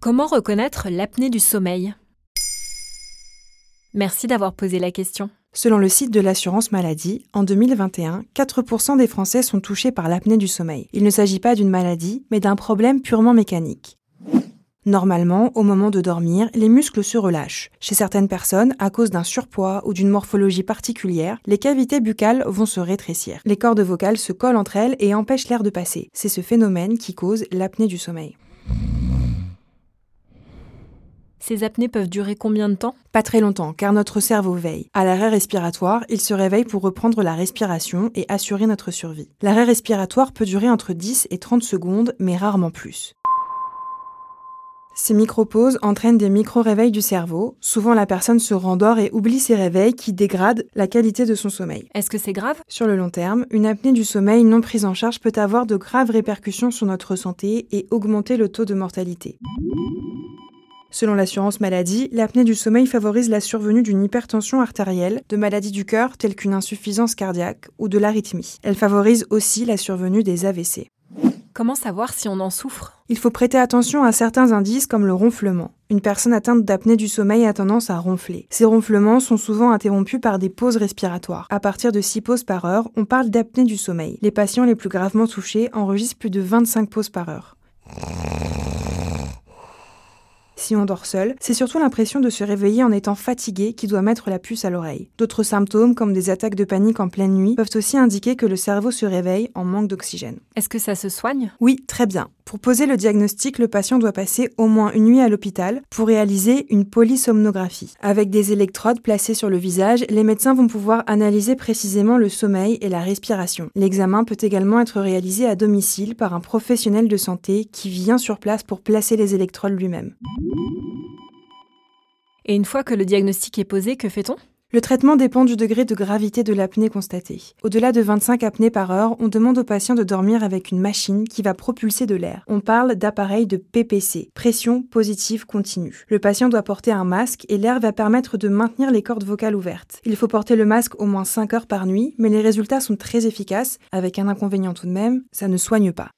Comment reconnaître l'apnée du sommeil? Merci d'avoir posé la question. Selon le site de l'assurance maladie, en 2021, 4% des Français sont touchés par l'apnée du sommeil. Il ne s'agit pas d'une maladie, mais d'un problème purement mécanique. Normalement, au moment de dormir, les muscles se relâchent. Chez certaines personnes, à cause d'un surpoids ou d'une morphologie particulière, les cavités buccales vont se rétrécir. Les cordes vocales se collent entre elles et empêchent l'air de passer. C'est ce phénomène qui cause l'apnée du sommeil. Ces apnées peuvent durer combien de temps? Pas très longtemps, car notre cerveau veille. À l'arrêt respiratoire, il se réveille pour reprendre la respiration et assurer notre survie. L'arrêt respiratoire peut durer entre 10 et 30 secondes, mais rarement plus. Ces micro-pauses entraînent des micro-réveils du cerveau. Souvent, la personne se rendort et oublie ces réveils qui dégradent la qualité de son sommeil. Est-ce que c'est grave? Sur le long terme, une apnée du sommeil non prise en charge peut avoir de graves répercussions sur notre santé et augmenter le taux de mortalité. Selon l'assurance maladie, l'apnée du sommeil favorise la survenue d'une hypertension artérielle, de maladies du cœur telles qu'une insuffisance cardiaque ou de l'arythmie. Elle favorise aussi la survenue des AVC. Comment savoir si on en souffre? Il faut prêter attention à certains indices comme le ronflement. Une personne atteinte d'apnée du sommeil a tendance à ronfler. Ces ronflements sont souvent interrompus par des pauses respiratoires. À partir de 6 pauses par heure, on parle d'apnée du sommeil. Les patients les plus gravement touchés enregistrent plus de 25 pauses par heure. Si on dort seul, c'est surtout l'impression de se réveiller en étant fatigué qui doit mettre la puce à l'oreille. D'autres symptômes, comme des attaques de panique en pleine nuit, peuvent aussi indiquer que le cerveau se réveille en manque d'oxygène. Est-ce que ça se soigne? Oui, très bien. Pour poser le diagnostic, le patient doit passer au moins une nuit à l'hôpital pour réaliser une polysomnographie. Avec des électrodes placées sur le visage, les médecins vont pouvoir analyser précisément le sommeil et la respiration. L'examen peut également être réalisé à domicile par un professionnel de santé qui vient sur place pour placer les électrodes lui-même. Et une fois que le diagnostic est posé, que fait-on? Le traitement dépend du degré de gravité de l'apnée constatée. Au-delà de 25 apnées par heure, on demande au patient de dormir avec une machine qui va propulser de l'air. On parle d'appareil de PPC, pression positive continue. Le patient doit porter un masque et l'air va permettre de maintenir les cordes vocales ouvertes. Il faut porter le masque au moins 5 heures par nuit, mais les résultats sont très efficaces, avec un inconvénient tout de même, ça ne soigne pas.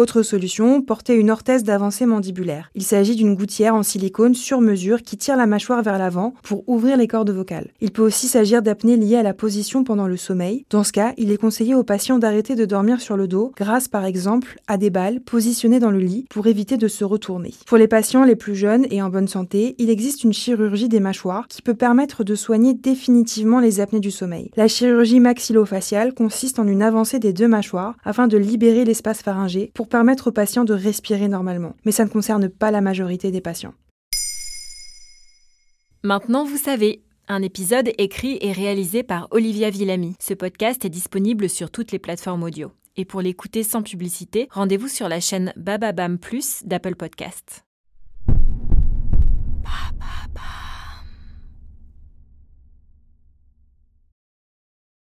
Autre solution, porter une orthèse d'avancée mandibulaire. Il s'agit d'une gouttière en silicone sur mesure qui tire la mâchoire vers l'avant pour ouvrir les cordes vocales. Il peut aussi s'agir d'apnée liée à la position pendant le sommeil. Dans ce cas, il est conseillé aux patients d'arrêter de dormir sur le dos grâce par exemple à des balles positionnées dans le lit pour éviter de se retourner. Pour les patients les plus jeunes et en bonne santé, il existe une chirurgie des mâchoires qui peut permettre de soigner définitivement les apnées du sommeil. La chirurgie maxillofaciale consiste en une avancée des deux mâchoires afin de libérer l'espace pharyngé pour permettre aux patients de respirer normalement. Mais ça ne concerne pas la majorité des patients. Maintenant, vous savez. Un épisode écrit et réalisé par Olivia Villamy. Ce podcast est disponible sur toutes les plateformes audio. Et pour l'écouter sans publicité, rendez-vous sur la chaîne Bababam Plus d'Apple Podcasts.